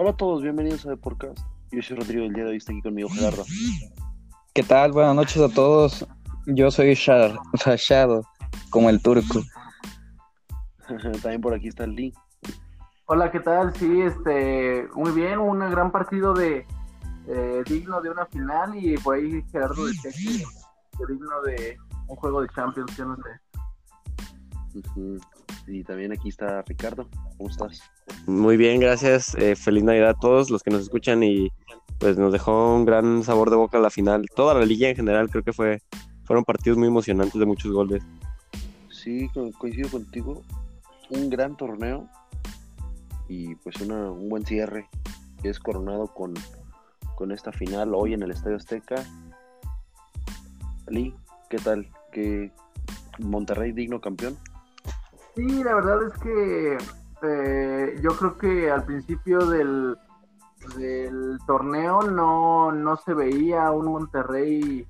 Hola a todos, bienvenidos a The Podcast. Yo soy Rodrigo, el día de hoy está aquí conmigo Gerardo. ¿Qué tal? Buenas noches a todos. Yo soy Shar, Rashado, como el turco. También por aquí está Lee. Hola, ¿qué tal? Sí, este, muy bien, un gran partido de eh, digno de una final y por ahí Gerardo decía que, que digno de un juego de Champions, yo no sé. Y también aquí está Ricardo. ¿Cómo estás? Muy bien, gracias. Eh, feliz Navidad a todos los que nos escuchan y pues nos dejó un gran sabor de boca la final. Toda la liga en general creo que fue fueron partidos muy emocionantes de muchos goles. Sí, co- coincido contigo. Un gran torneo y pues una, un buen cierre que es coronado con, con esta final hoy en el Estadio Azteca. Lee, ¿qué tal? ¿Qué Monterrey digno campeón? Sí, la verdad es que eh, yo creo que al principio del, torneo no, no se veía un Monterrey,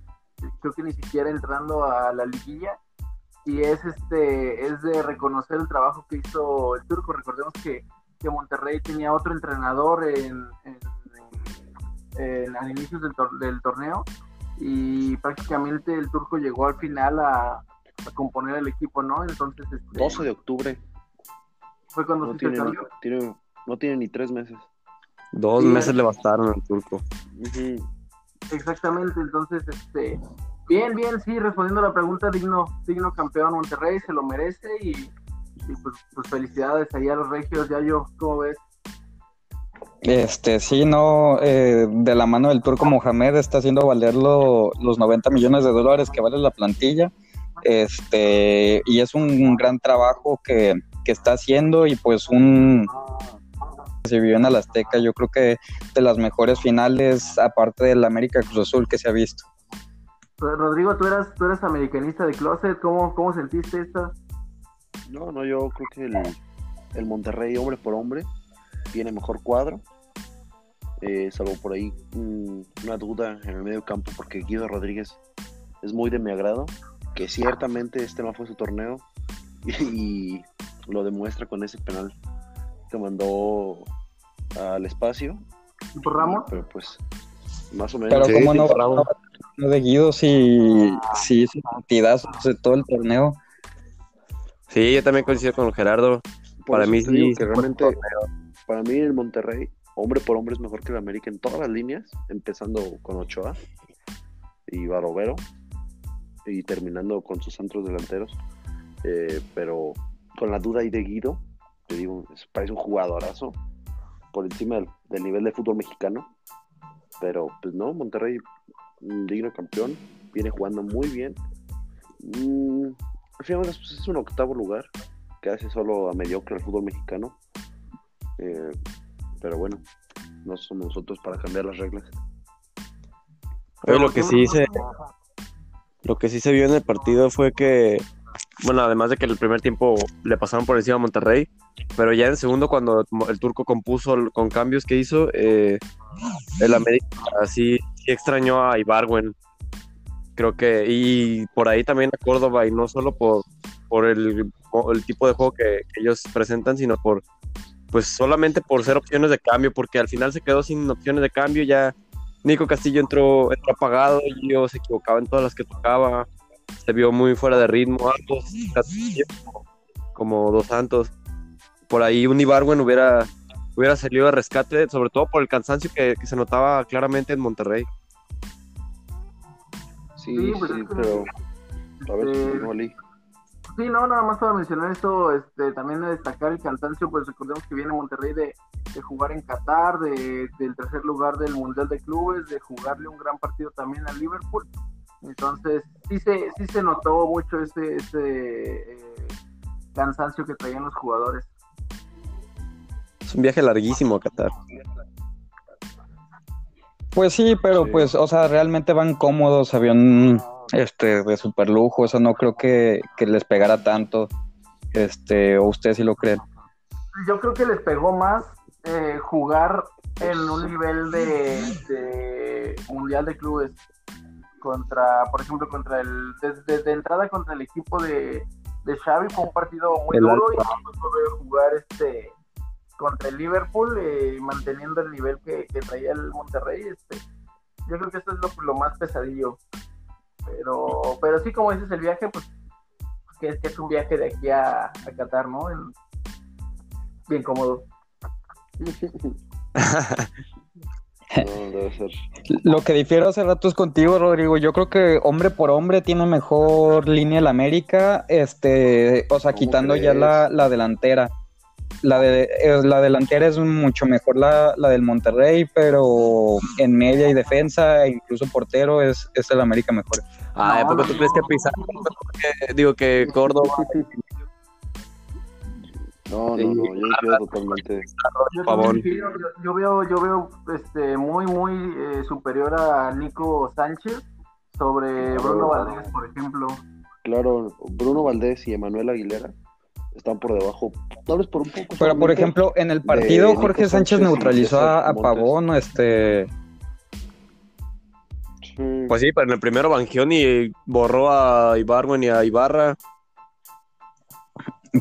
creo que ni siquiera entrando a la liguilla. Y es este es de reconocer el trabajo que hizo el turco. Recordemos que, que Monterrey tenía otro entrenador en, en- en- a inicios del, tor- del torneo y prácticamente el turco llegó al final a, a componer el equipo, ¿no? Entonces este, 12 de octubre. fue cuando No se tiene, ni, tiene- no tiene ni tres meses. Dos Sí, meses es- le bastaron al turco. Exactamente, entonces, este, bien, bien, sí, respondiendo a la pregunta, digno, digno campeón Monterrey, se lo merece y, y pues, pues felicidades ahí a los regios, ya yo, ¿cómo ves? Este, sí, no, eh, de la mano del turco Mohamed está haciendo valer lo- los 90 millones de dólares que vale la plantilla. Este, y es un gran trabajo que, que está haciendo y pues un se vivió en el Azteca, yo creo que de las mejores finales, aparte del América Cruz Azul que se ha visto. Rodrigo, tú eras, tú eres americanista de closet, ¿cómo, cómo sentiste esta? No, no, yo creo que el, el Monterrey, hombre por hombre, tiene mejor cuadro. Eh, salvo por ahí una duda en el medio campo, porque Guido Rodríguez es muy de mi agrado. Que ciertamente este no fue su torneo y, lo demuestra con ese penal que mandó al espacio. ¿Y por Ramos? Pero pues, más o menos. Pero Sí, cómo sí, no, no, no de Guido si, si hizo partidazos de todo el torneo. Sí, yo también coincido con Gerardo. Por para mí sí, que realmente, para mí el Monterrey, hombre por hombre, es mejor que el América en todas las líneas, empezando con Ochoa y Barovero y terminando con sus centros delanteros. Eh, pero con la duda ahí de Guido, te digo, parece un jugadorazo por encima del, del nivel de fútbol mexicano. Pero pues no, Monterrey, un digno campeón, viene jugando muy bien. Mm, al final pues, es un octavo lugar que hace solo a mediocre el fútbol mexicano. Eh, pero bueno, no somos nosotros para cambiar las reglas. Oye, lo que sí se lo que sí se vio en el partido fue que bueno, además de que el primer tiempo le pasaron por encima a Monterrey, pero ya en el segundo cuando el turco compuso con cambios que hizo, eh, el América sí, extrañó a Ibarwen. Creo que y por ahí también a Córdoba y no solo por por el, el tipo de juego que, que ellos presentan, sino por pues solamente por ser opciones de cambio, porque al final se quedó sin opciones de cambio, ya Nico Castillo entró, entró apagado, y yo se equivocaba en todas las que tocaba, se vio muy fuera de ritmo, ambos, Castillo, como, como dos santos. Por ahí un Ibarwen hubiera, hubiera salido de rescate, sobre todo por el cansancio que, que se notaba claramente en Monterrey. Sí, Sí, pues pero a ver, Eh. Sí, no, nada más para mencionar esto, este, también de destacar el cansancio, pues recordemos que viene Monterrey de, de jugar en Qatar, de, del tercer lugar del Mundial de Clubes, de jugarle un gran partido también al Liverpool. Entonces, sí se, sí se notó mucho ese, ese eh, cansancio que traían los jugadores. Es un viaje larguísimo a Qatar. Pues sí, pero Sí. pues, o sea, realmente van cómodos, avión este de super lujo, eso no creo que, que les pegara tanto. Este, o ustedes sí lo creen. Yo creo que les pegó más eh, jugar en un nivel de, de Mundial de Clubes contra, por ejemplo, contra el, desde de entrada contra el equipo de, de Xavi fue un partido muy El duro y Alfa. después volver a jugar este contra el Liverpool, eh, manteniendo el nivel que, que, traía el Monterrey. Este, yo creo que eso es lo, lo, más pesadillo. Pero, pero sí, como dices, el viaje, pues, que es, que es un viaje de aquí a, a Qatar, ¿no? En, bien cómodo. Lo que difiero hace rato es contigo, Rodrigo. Yo creo que hombre por hombre tiene mejor línea el América, este, o sea, quitando crees? ya la, la, delantera. La, de, la delantera es mucho mejor la, la, del Monterrey, pero en media y defensa, e incluso portero, es, es el América mejor. Ah, ¿por qué tú crees que Pizarro? Digo que Córdoba no, no, no, yo quiero totalmente. Yo, yo, yo, veo, yo veo este, muy, muy eh, superior a Nico Sánchez sobre Bruno Valdés, por ejemplo. Claro, Bruno Valdés y Emanuel Aguilera están por debajo, tal vez por un poco. Pero por ejemplo, en el partido Jorge Sánchez, Sánchez neutralizó a, a Pavón, este. Pues sí, pero en el primero Bangioni borró a Ibarwen y a Ibarra.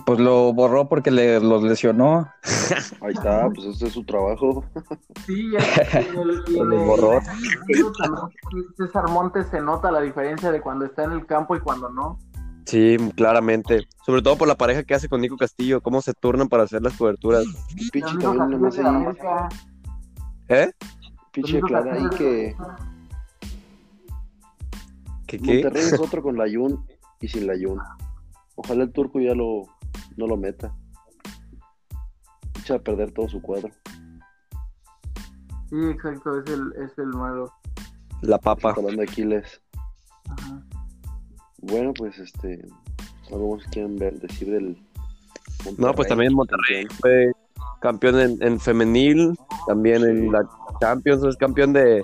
Pues lo borró porque le, los lesionó. Ahí está, pues ese es su trabajo. Sí, ya, el, borró. César Montes se nota la diferencia de cuando está en el campo y cuando no. Sí, claramente. Sobre todo por la pareja que hace con Nico Castillo, cómo se turnan para hacer las coberturas. Pichi también nomás ahí. ¿Eh? Pichi aclara ahí que. ¿Qué qué? Monterrey es otro con la Yun y sin la Yun. Ojalá el turco ya lo, no lo meta. Echa a perder todo su cuadro. Sí, exacto, es el, es el malo. La papa. Hablando de Aquiles. Ajá. Bueno, pues este. Algo más quieren ver, decir del. Monterrey. No, pues también Monterrey fue campeón en, en, femenil, también sí. en la Champions, es campeón de,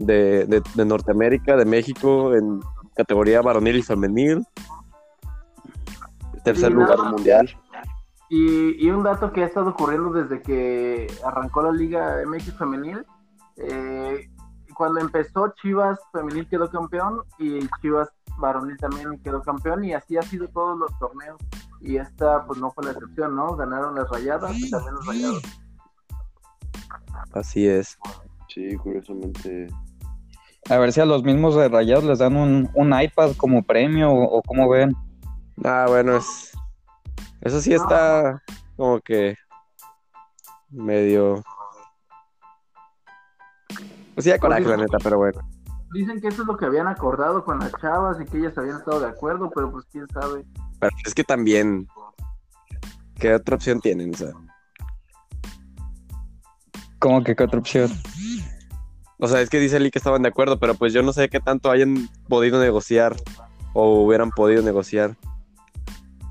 de, de, de Norteamérica, de México, en categoría varonil y femenil tercer lugar nada. mundial. Y, y un dato que ha estado ocurriendo desde que arrancó la Liga MX Femenil, eh, cuando empezó Chivas Femenil quedó campeón y Chivas Varonil también quedó campeón y así ha sido todos los torneos. Y esta pues no fue la excepción, ¿no? Ganaron las rayadas y también los rayados. Así es. Sí, curiosamente. A ver si a los mismos de Rayados les dan un, un iPad como premio o, o cómo ven. Ah, bueno, es... eso sí está como que medio... Pues sí, coraje, la neta, pero bueno. Dicen que eso es lo que habían acordado con las chavas y que ellas habían estado de acuerdo, pero pues quién sabe. Pero es que también... ¿Qué otra opción tienen? O sea, ¿Cómo que qué otra opción? O sea, es que dice Lee que estaban de acuerdo, pero pues yo no sé qué tanto hayan podido negociar o hubieran podido negociar.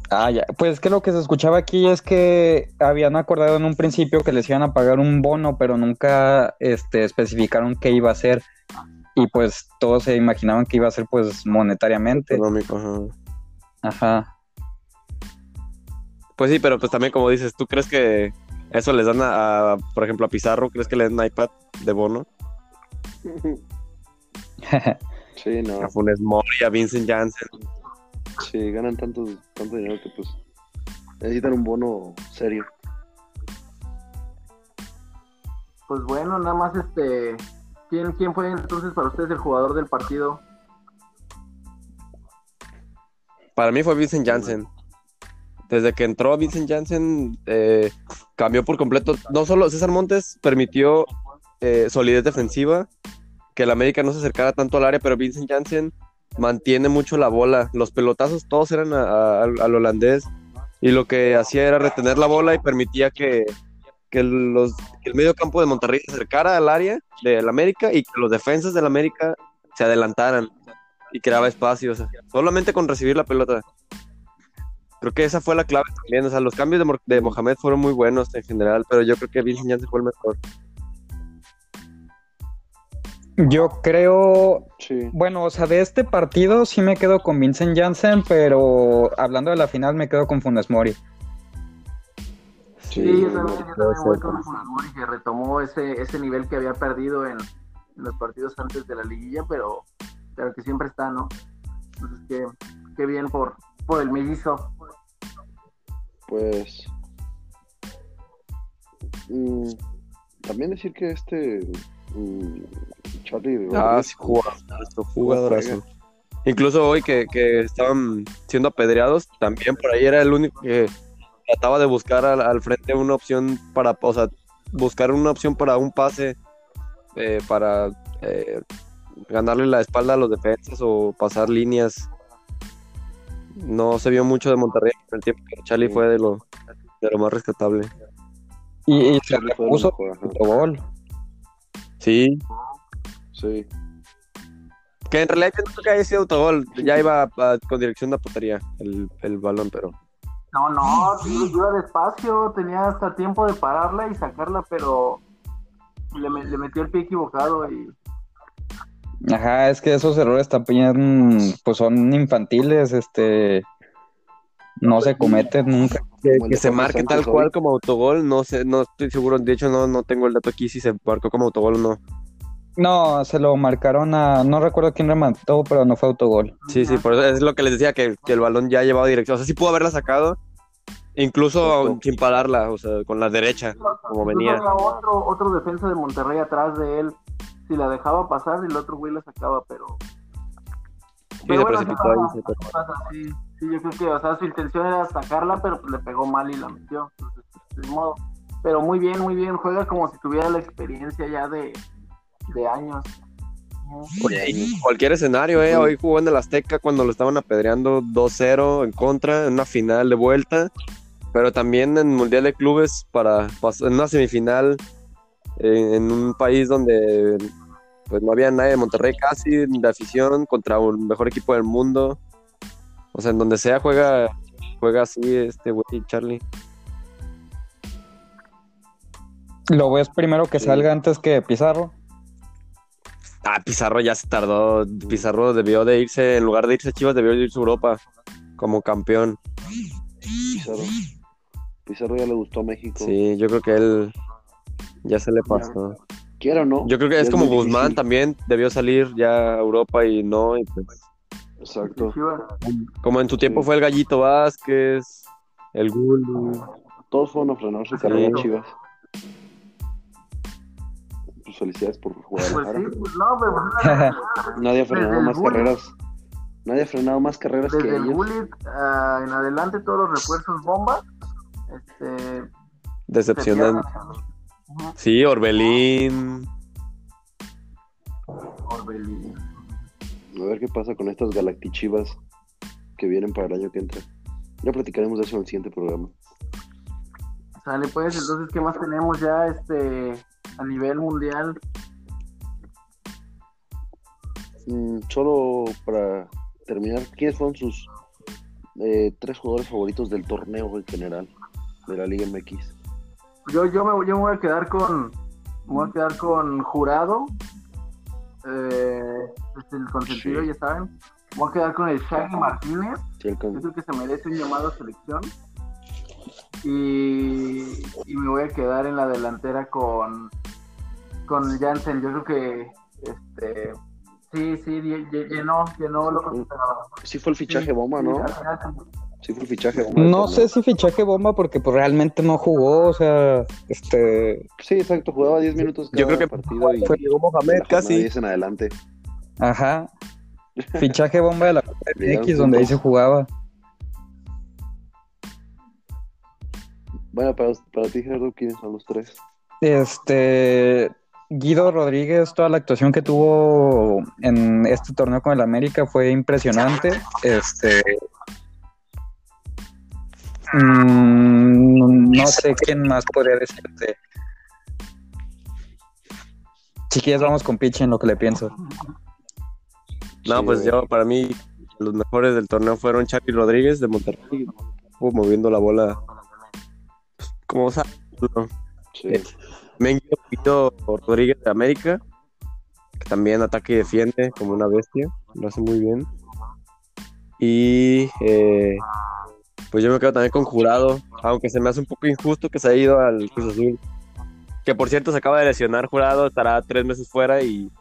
Ah, ya. Pues que lo que se escuchaba aquí es que habían acordado en un principio que les iban a pagar un bono, pero nunca este, especificaron qué iba a ser. Y pues todos se imaginaban que iba a ser pues monetariamente. Económico, ajá. Ajá. Pues sí, pero pues también como dices, ¿tú crees que eso les dan a, a, por ejemplo, a Pizarro? ¿Crees que le dan un iPad de bono? Sí, no. A Funes Mori, a Vincent Janssen. Sí, ganan tanto, tanto dinero que pues necesitan un bono serio. Pues bueno, nada más este. ¿Quién, quién fue entonces para ustedes el jugador del partido? Para mí fue Vincent Janssen. Desde que entró Vincent Janssen, eh, cambió por completo. No solo César Montes permitió eh, solidez defensiva, que el América no se acercara tanto al área, pero Vincent Janssen mantiene mucho la bola. Los pelotazos todos eran a, al holandés y lo que hacía era retener la bola y permitía que, que, los, el medio campo de Monterrey se acercara al área del América y que los defensas del América se adelantaran y creaba espacios, solamente con recibir la pelota. Creo que esa fue la clave también. O sea, los cambios de, de Mohamed fueron muy buenos en general, pero yo creo que Vincent Janssen fue el mejor. Yo creo, Sí. bueno, o sea, de este partido sí me quedo con Vincent Janssen, pero hablando de la final me quedo con Funes Mori. Sí, yo también, yo también voy con Funes Mori, que retomó ese, ese nivel que había perdido en, en, los partidos antes de la liguilla, pero, pero que siempre está, ¿no? Entonces, qué, qué bien por, por el mellizo. Pues Mm, también decir que este Charlie Ah, sí, jugadorazo, jugadorazo. Incluso hoy que, que estaban siendo apedreados, también por ahí era el único que trataba de buscar al, al frente una opción para, o sea, buscar una opción para un pase, eh, para eh, ganarle la espalda a los defensas o pasar líneas. No se vio mucho de Monterrey en el tiempo que Charlie fue de lo, de lo más rescatable. Y, y se repuso gol. Sí, Sí, que en realidad yo no creo que haya sido autogol, ya iba a- con dirección de la portería el, el balón, pero No, no, sí, iba despacio, tenía hasta tiempo de pararla y sacarla, pero le, le metió el pie equivocado y Ajá, es que esos errores también pues son infantiles, este no se cometen nunca. que, se marque tal cual como autogol, no sé, no estoy seguro, de hecho no, no tengo el dato aquí si se marcó como autogol o no. No, se lo marcaron a, no recuerdo quién remató, pero no fue autogol. Sí, sí, por eso es lo que les decía, que, que el balón ya llevaba dirección, o sea, sí pudo haberla sacado, incluso Justo. sin pararla, o sea, con la derecha, como venía. otro, otro defensa de Monterrey atrás de él. Si la dejaba pasar, el otro güey la sacaba, pero. Sí, pero se bueno, precipitó sí ahí, pasa, se sí pasa, sí. Sí, yo creo que, o sea, su intención era sacarla, pero pues le pegó mal y la metió. Entonces, pues, de modo. Pero muy bien, muy bien. Juega como si tuviera la experiencia ya de, de años. Oye, y cualquier escenario, ¿eh? Hoy jugó en el Azteca cuando lo estaban apedreando 2-0 en contra, en una final de vuelta, pero también en Mundial de Clubes para en una semifinal eh, en un país donde pues no había nadie de Monterrey casi de afición contra un mejor equipo del mundo. O sea, en donde sea juega juega así este güey Charlie. ¿Lo ves primero que Sí. salga antes que Pizarro? Ah, Pizarro ya se tardó. Pizarro debió de irse, en lugar de irse a Chivas, debió de irse a Europa como campeón. Pizarro. Pizarro ya le gustó a México. Sí, yo creo que él ya se le pasó. Quiero o no. Yo creo que es como Guzmán difícil. también debió salir ya a Europa y no. y pues, Exacto. Como en su tiempo Sí. fue el Gallito Vázquez, el Gulli. Todos fueron a frenar su carrera Chivas. Pues felicidades por Pues Guadalajara. sí, pues no, pero Nadie ha frenado más carreras. Nadie ha frenado más carreras que el ellos. Gullit ah, en adelante todos los refuerzos bomba. Este, se Decepcionante. Sí, Orbelín. Orbelín. A ver qué pasa con estas galactichivas que vienen para el año que entra. Ya platicaremos de eso en el siguiente programa. Sale pues, entonces, ¿qué más tenemos ya este a nivel mundial? Mm, solo para terminar, ¿quiénes fueron sus eh, tres jugadores favoritos del torneo en general de la Liga MX? Yo, yo, me, yo me voy a quedar con me voy a quedar con Jurado. Eh, el consentido, Sí. ya saben. Me voy a quedar con el Shaggy Martínez. Sí, con- Yo creo que se merece un llamado a selección. Y, y me voy a quedar en la delantera con, con Jansen. Yo creo que este sí, sí, lle- lle- llenó, llenó lo que. Sí fue el fichaje Sí, bomba, ¿no? sí. Sí fue el fichaje bomba. No sé si fichaje bomba porque pues realmente no jugó, o sea, este, Sí, exacto, jugaba 10 minutos cada Yo creo que partido y Fue Mohamed casi. 10 en adelante. ajá, fichaje bomba de la Copa Llegaron MX donde ahí se jugaba. Bueno, para, para ti, Gerardo, ¿quiénes son los tres? Este, Guido Rodríguez, toda la actuación que tuvo en este torneo con el América fue impresionante. Este, mm, no sé quién más podría decirte. Si quieres, vamos con Pichi en lo que le pienso. No, Sí, pues güey. yo, para mí, los mejores del torneo fueron Charlie Rodríguez de Monterrey, estuvo moviendo la bola pues, como sabe. ¿no? Sí. También Guido Rodríguez de América, que también ataca y defiende como una bestia, lo hace muy bien. Y eh, pues yo me quedo también con Jurado, aunque se me hace un poco injusto que se haya ido al Cruz Azul. Que por cierto se acaba de lesionar Jurado, estará tres meses fuera y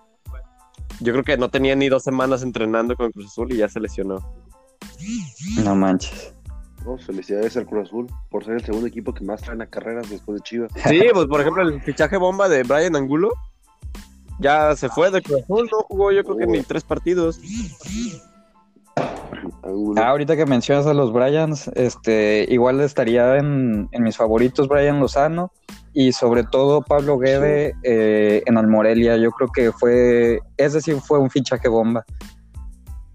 yo creo que no tenía ni dos semanas entrenando con Cruz Azul y ya se lesionó. No manches. Pues, felicidades al Cruz Azul por ser el segundo equipo que más traen a carreras después de Chivas. Sí, pues por ejemplo el fichaje bomba de Brian Angulo ya se fue de Cruz Azul, no jugó yo creo que ni tres partidos. Ah, ahorita que mencionas a los Bryans, este, igual estaría en, en mis favoritos Brian Lozano y sobre todo Pablo Guede eh, en el Morelia. Yo creo que fue, ese sí fue un fichaje bomba.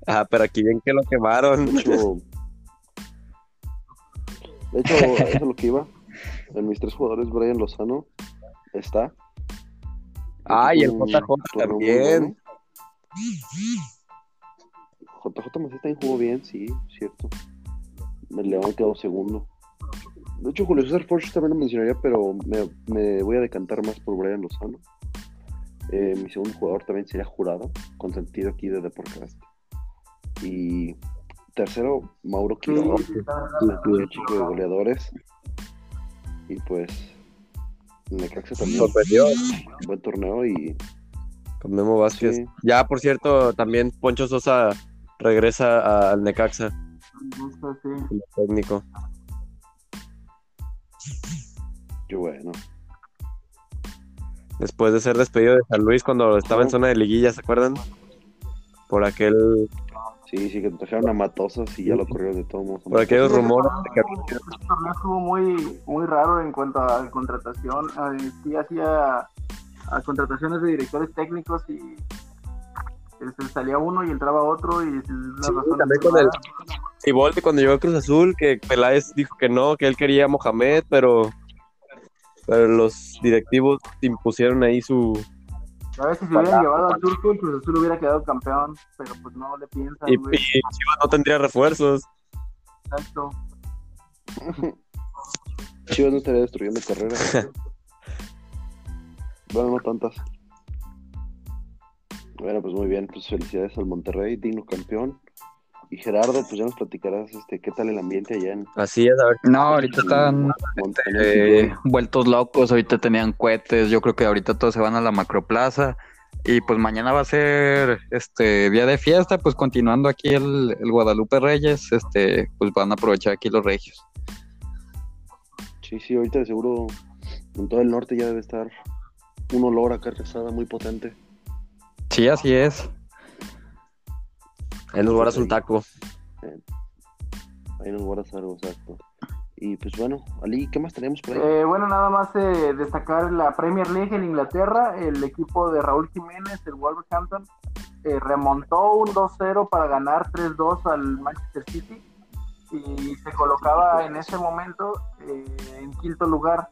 Ah, pero aquí bien que lo quemaron. De hecho, de hecho, eso es lo que iba. En mis tres jugadores, Brian Lozano está. Ah, y el JJ también. bueno. JJ Macías también jugó bien, sí, cierto. El León quedó segundo. De hecho, Julio César Forge también lo mencionaría, pero me, me voy a decantar más por Brian Lozano. Eh, mi segundo jugador también sería Jurado, consentido aquí de Deporcast. Y tercero, Mauro Quiroga, sí, el chico de goleadores. Y pues, Necaxa también, Sorprendió buen torneo y con Memo Vázquez. sí, Ya, por cierto, también Poncho Sosa regresa al Necaxa me gusta, sí. como técnico. qué bueno. Después de ser despedido de San Luis cuando estaba en zona de liguilla, ¿se acuerdan? Por aquel, Sí, sí, que trajeron a Matosas y ya lo corrieron de todos modos. por aquellos rumores este que torneo- este torneo estuvo muy, muy raro en cuanto a contratación. Sí hacía a contrataciones de directores técnicos y este, salía uno y entraba otro y Sí, también con el- Siboldi cuando llegó a Cruz Azul, que Peláez dijo que no, que él quería a Mohamed, pero, pero los directivos impusieron ahí su... A ver si se hubieran llevado al turco, el Cruz Azul hubiera quedado campeón, pero pues no le piensan, Y, güey. y Chivas no tendría refuerzos. Exacto. Chivas no estaría destruyendo carreras. bueno, no tantas. Bueno, pues muy bien, pues felicidades al Monterrey, digno campeón. Y Gerardo, pues ya nos platicarás este, qué tal el ambiente allá en Así es, a ver. No, ahorita están eh, vueltos locos, ahorita tenían cohetes, yo creo que ahorita todos se van a la macroplaza y pues mañana va a ser este día de fiesta, pues continuando aquí el, el Guadalupe Reyes, este pues van a aprovechar aquí los regios. Sí, sí, ahorita de seguro en todo el norte ya debe estar un olor a carne asada muy potente. Sí, así es. Ahí nos guardas un taco. Ahí nos guardas algo, exacto. Y pues bueno, Ali, ¿qué más tenemos por ahí? Eh, bueno, nada más eh, destacar la Premier League en Inglaterra, el equipo de Raúl Jiménez, el Wolverhampton, eh, remontó un 2-0 para ganar 3-2 al Manchester City y se colocaba en ese momento eh, en quinto lugar.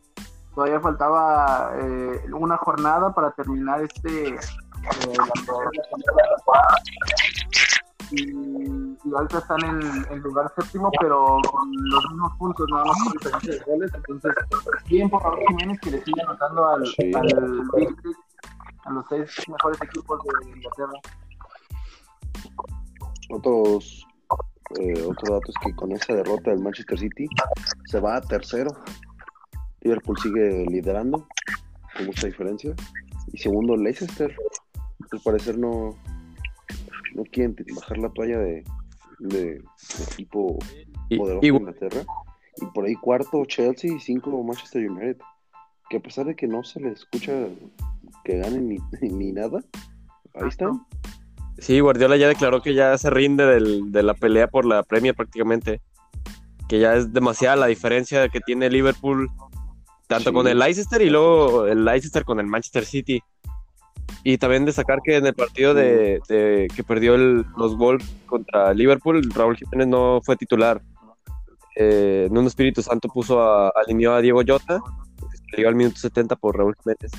Todavía faltaba eh, una jornada para terminar este eh, la- y, y están en, en lugar séptimo, pero con los mismos puntos, nada más con diferencia de goles. Entonces, bien por Raúl Jiménez que le sigue anotando al, Sí. al a los seis mejores equipos de Inglaterra. Otros, eh, otro dato es que con esa derrota del Manchester City se va a tercero. Liverpool sigue liderando con mucha diferencia. Y segundo, Leicester. Al parecer no, no quieren bajar la toalla de, de, de equipo Y, poderoso y- de Inglaterra. Y por ahí cuarto Chelsea y cinco Manchester United. Que a pesar de que no se les escucha que ganen ni, ni nada, ahí están. sí, Guardiola ya declaró que ya se rinde del- de la pelea por la Premier prácticamente. Que ya es demasiada la diferencia que tiene Liverpool, tanto Sí. con el Leicester y luego el Leicester con el Manchester City. Y también destacar que en el partido de, de- que perdió el- los Wolves contra Liverpool, Raúl Jiménez no fue titular. Eh, Nuno Espíritu Santo puso a, alineó a Diego que llegó al minuto 70 por Raúl Jiménez.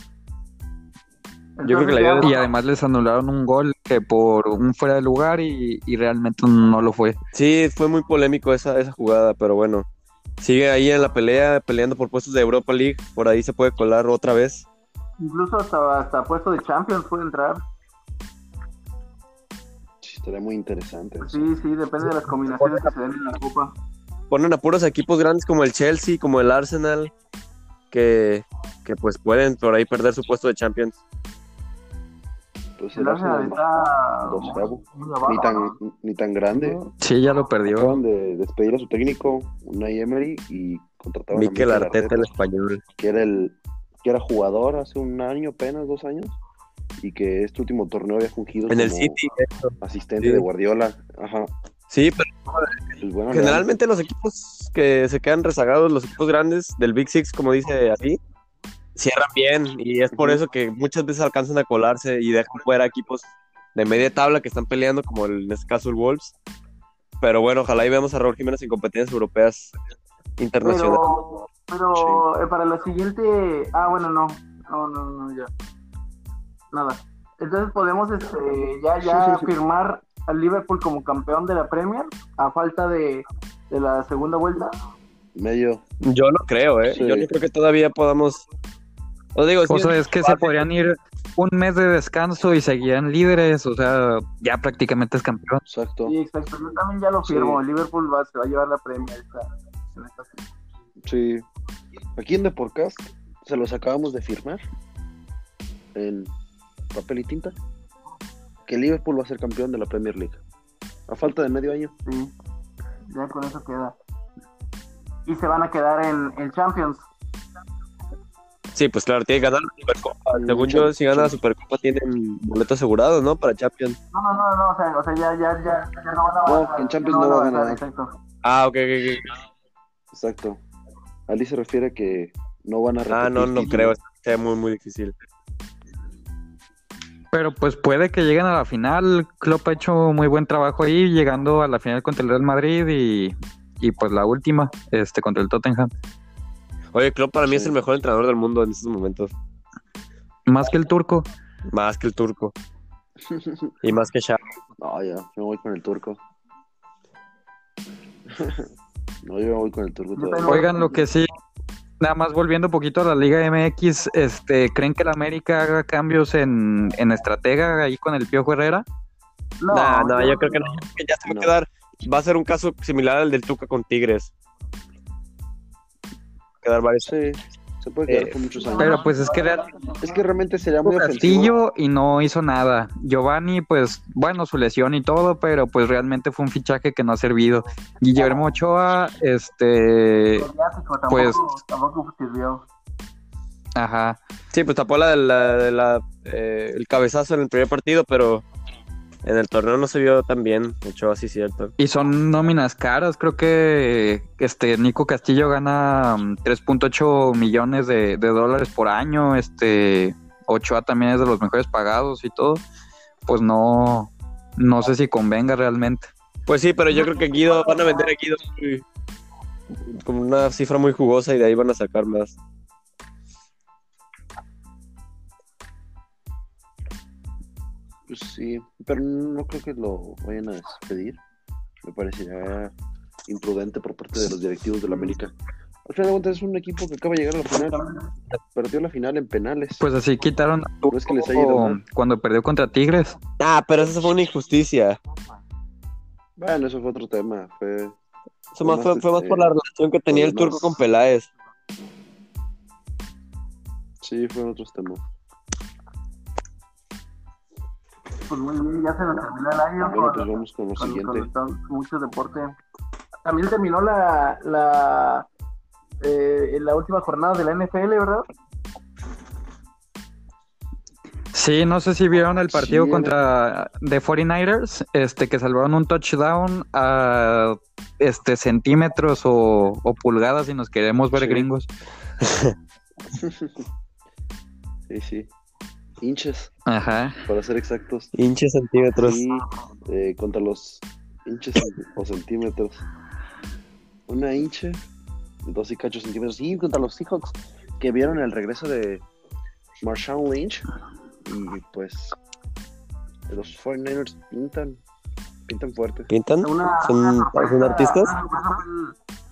Yo creo que la idea Y además les anularon un gol que por un fuera de lugar y, y realmente no lo fue. Sí, fue muy polémico esa, esa jugada, pero bueno. Sigue ahí en la pelea, peleando por puestos de Europa League. Por ahí se puede colar otra vez. Incluso hasta, hasta puesto de Champions puede entrar. Sí, estaría muy interesante. eso. Sí, sí, depende de las combinaciones que se den en la Copa. Ponen a puros equipos grandes como el Chelsea, como el Arsenal, que, que pues pueden por ahí perder su puesto de Champions. Pues El el Arsenal Arsenal está doceavo. Ni tan, ni tan grande. Sí, ya lo perdió. Acaban de despedir a su técnico, Unai Emery, y contrataron a Mikel Arteta, el español. que era el que era jugador hace un año apenas, dos años, y que este último torneo había fungido En el City. asistente Sí. de Guardiola. Ajá. Sí, pero Pues bueno, generalmente los equipos que se quedan rezagados, los equipos grandes del Big Six, como dice así, cierran bien. Y es por eso que muchas veces alcanzan a colarse y dejan fuera equipos de media tabla que están peleando, como el- en este caso el Wolves. Pero bueno, ojalá y veamos a Raúl Jiménez en competencias europeas internacionales. Pero, pero eh, para la siguiente. Ah, bueno, no. No, no, no, ya. Nada. Entonces podemos este, ya, ya firmar al Liverpool como campeón de la Premier a falta de, de la segunda vuelta. medio. Yo no creo, ¿eh? Sí. Yo no creo que todavía podamos. Os digo, sí O sea, es es que se podrían ir un mes de descanso y seguirían líderes, o sea, ya prácticamente es campeón. Exacto. Sí, exacto. Yo también ya lo Sí. firmo. El Liverpool va, se va a llevar la esta- en esta- Sí. Aquí en The Podcast se los acabamos de firmar en papel y tinta que Liverpool va a ser campeón de la Premier League. A falta de medio año. Sí. Ya con eso queda. Y se van a quedar en, en Champions. Sí, pues claro, tiene que ganar la Supercopa. Según yo, si gana la Supercopa, tienen boleto asegurado, ¿no? Para Champions. No, no, no, no, o sea, o sea ya, ya, ya, ya no van a No, en Champions no va a ganar. Exacto. Ah, ok, ok, ok. Exacto. Ali se refiere que no van a repetir Ah, no, no creo. Sea muy, muy difícil. Pero pues puede que lleguen a la final. Klopp ha hecho muy buen trabajo ahí, llegando a la final contra el Real Madrid y, y pues la última, este, contra el Tottenham. Oye, Klopp para mí es el mejor entrenador del mundo en estos momentos. Más que el turco. Más que el turco. Y más que Xavi. No, ya, me voy con el turco. no, yo voy con el turco todavía. Oigan, lo que sí, nada más volviendo un poquito a la Liga MX, este, ¿creen que la América haga cambios en, en estratega ahí con el Piojo Herrera? No, No, no, yo creo que no. que ya se va a quedar. Va a ser un caso similar al del Tuca con Tigres. Quedar varios. Sí, se puede quedar Eh, por muchos años. Pero pues es que es que realmente sería muy ofensivo. Castillo y no hizo nada. Giovanni, pues, bueno, su lesión y todo, pero pues realmente fue un fichaje que no ha servido. Guillermo Ochoa, este, tampoco, pues- tampoco sirvió. ajá, Sí, pues tapó la, la, la- la, eh, el cabezazo en el primer partido, pero en el torneo no se vio tan bien. Ochoa, sí, cierto. y son nóminas caras. Creo que este Nico Castillo gana mm, 3.8 millones de, de dólares por año. Este Ochoa también es de los mejores pagados y todo. Pues no, no sé si convenga realmente. Pues sí, pero yo creo que Guido, van a vender a Guido como una cifra muy jugosa y de ahí van a sacar más. Pues sí, pero no creo que lo vayan a despedir. Me parecería imprudente por parte de los directivos de la América. Al final de cuentas es un equipo que acaba de llegar a la final. Perdió la final en penales. Pues así quitaron a No es que les haya ido Turco mal. cuando perdió contra Tigres. Ah, pero eso fue una injusticia. Bueno, eso fue otro tema. Fue Eso más fue, más, fue más por la eh, relación que tenía el turco más- con Peláez. Sí, fueron otros temas. Pues muy bien, ya se nos terminó el año. Bueno, con- pues vamos con lo con, siguiente. con mucho deporte. También terminó la la, eh, la última jornada de la NFL, ¿verdad? Sí, no sé si vieron el partido Sí, contra The 49ers, este, que salvaron un touchdown a este centímetros o, o pulgadas si nos queremos ver Sí. gringos. Sí, sí. Hinches, Ajá. para ser exactos. Hinches centímetros. Sí, eh, contra los hinches o centímetros. Una hinche, dos y cacho centímetros. Sí, contra los Seahawks, que vieron el regreso de Marshawn Lynch. Y pues, los 49ers pintan, pintan fuerte. ¿Pintan? ¿Son, una sorpresa- ¿Son artistas?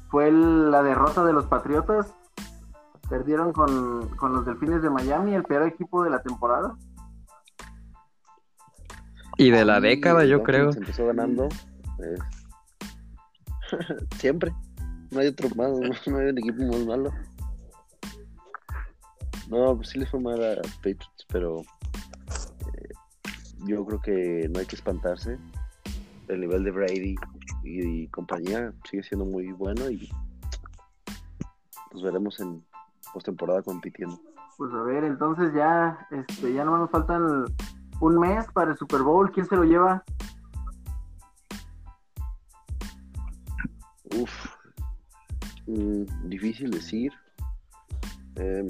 Fue la derrota de los Patriotas. Perdieron con, con los Delfines de Miami, el peor equipo de la temporada. Y de la Y década, yo creo. empezó ganando. eh, siempre. No hay otro más, no hay un equipo más malo. No, pues sí les fue mal a Patriots, pero eh, yo creo que no hay que espantarse. El nivel de Brady y, compañía sigue siendo muy bueno y nos veremos en postemporada compitiendo. Pues a ver, entonces ya, este, ya no nos faltan un mes para el Super Bowl. ¿Quién se lo lleva? Uf, mm, difícil decir. Eh,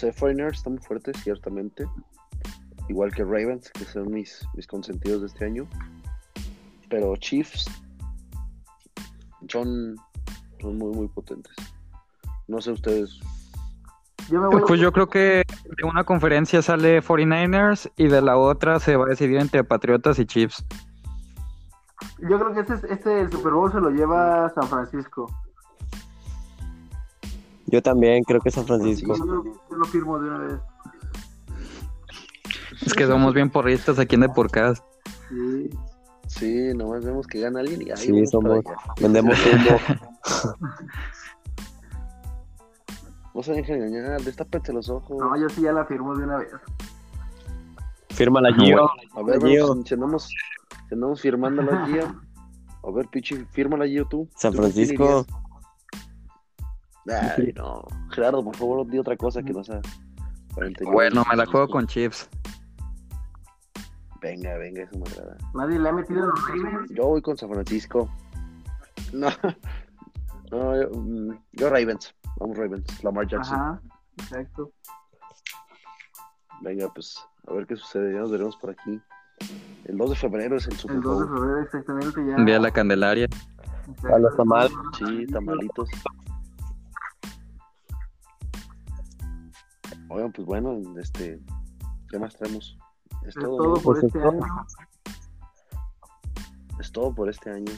sé, Foreigners está muy fuerte, ciertamente. Igual que Ravens, que son mis, mis consentidos de este año. Pero Chiefs son, son muy, muy potentes. No sé ustedes. pues yo creo que de una conferencia sale 49ers y de la otra se va a decidir entre Patriotas y Chiefs. Yo creo que este, este el Super Bowl se lo lleva San Francisco. Yo también creo que San Francisco. Yo, lo firmo de una vez. Es que somos bien porristas aquí en Deporcast. Sí. Sí, nomás vemos que gana alguien y ahí sí, somos, vendemos humo. no se dejen engañar, destápense los ojos. No, yo sí ya la firmo de una vez. Fírmala, Gio. A ver, Gio. Si, andamos, si andamos firmándola, Gio. A ver, Pichi, fírmala, Gio, tú. San Francisco. Ay, no. Gerardo, por favor, di otra cosa que no sea. Bueno, me la juego con chips. Venga, venga, eso me agrada. Nadie le ha metido los Ravens. Yo voy con San Francisco. No, no yo, mm, yo Ravens. Vamos Ravens. Lamar Jackson. Ajá, exacto. Venga, pues a ver qué sucede. Ya nos veremos por aquí. El 2 de febrero es el Super Bowl. El 2 de febrero, exactamente. Ya. Día de la Candelaria. A los tamales. Sí, tamalitos. Oigan, pues bueno, este, ¿qué más traemos? Es, todo, por pues este año. Es todo por este año.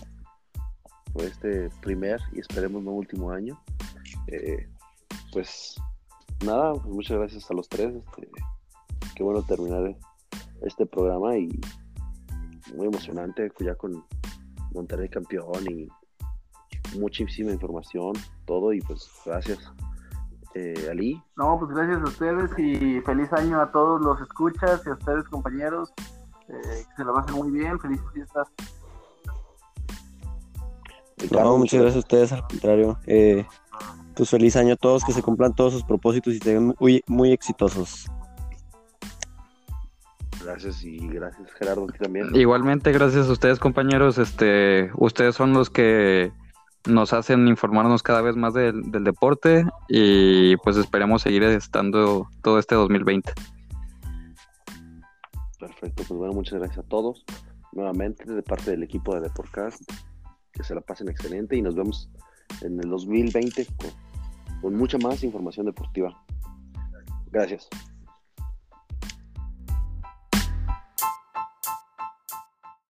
Por este primer y esperemos no último año. Eh, pues nada, pues muchas gracias a los tres. Este, qué bueno terminar este programa y muy emocionante, ya con Monterrey campeón y muchísima información, todo y pues gracias eh, Ali. No, pues gracias a ustedes y feliz año a todos los escuchas y a ustedes compañeros. Eh, que se lo pasen muy bien, felices fiestas. No, muchas gracias a ustedes, al contrario. Eh, pues feliz año a todos, que se cumplan todos sus propósitos y estén muy, muy exitosos. Gracias y gracias Gerardo también. Igualmente gracias a ustedes compañeros, este, ustedes son los que nos hacen informarnos cada vez más del, deporte y pues esperemos seguir estando todo este 2020. Perfecto, pues bueno, muchas gracias a todos nuevamente de parte del equipo de Deportcast. Que se la pasen excelente y nos vemos en el 2020 con mucha más información deportiva. Gracias.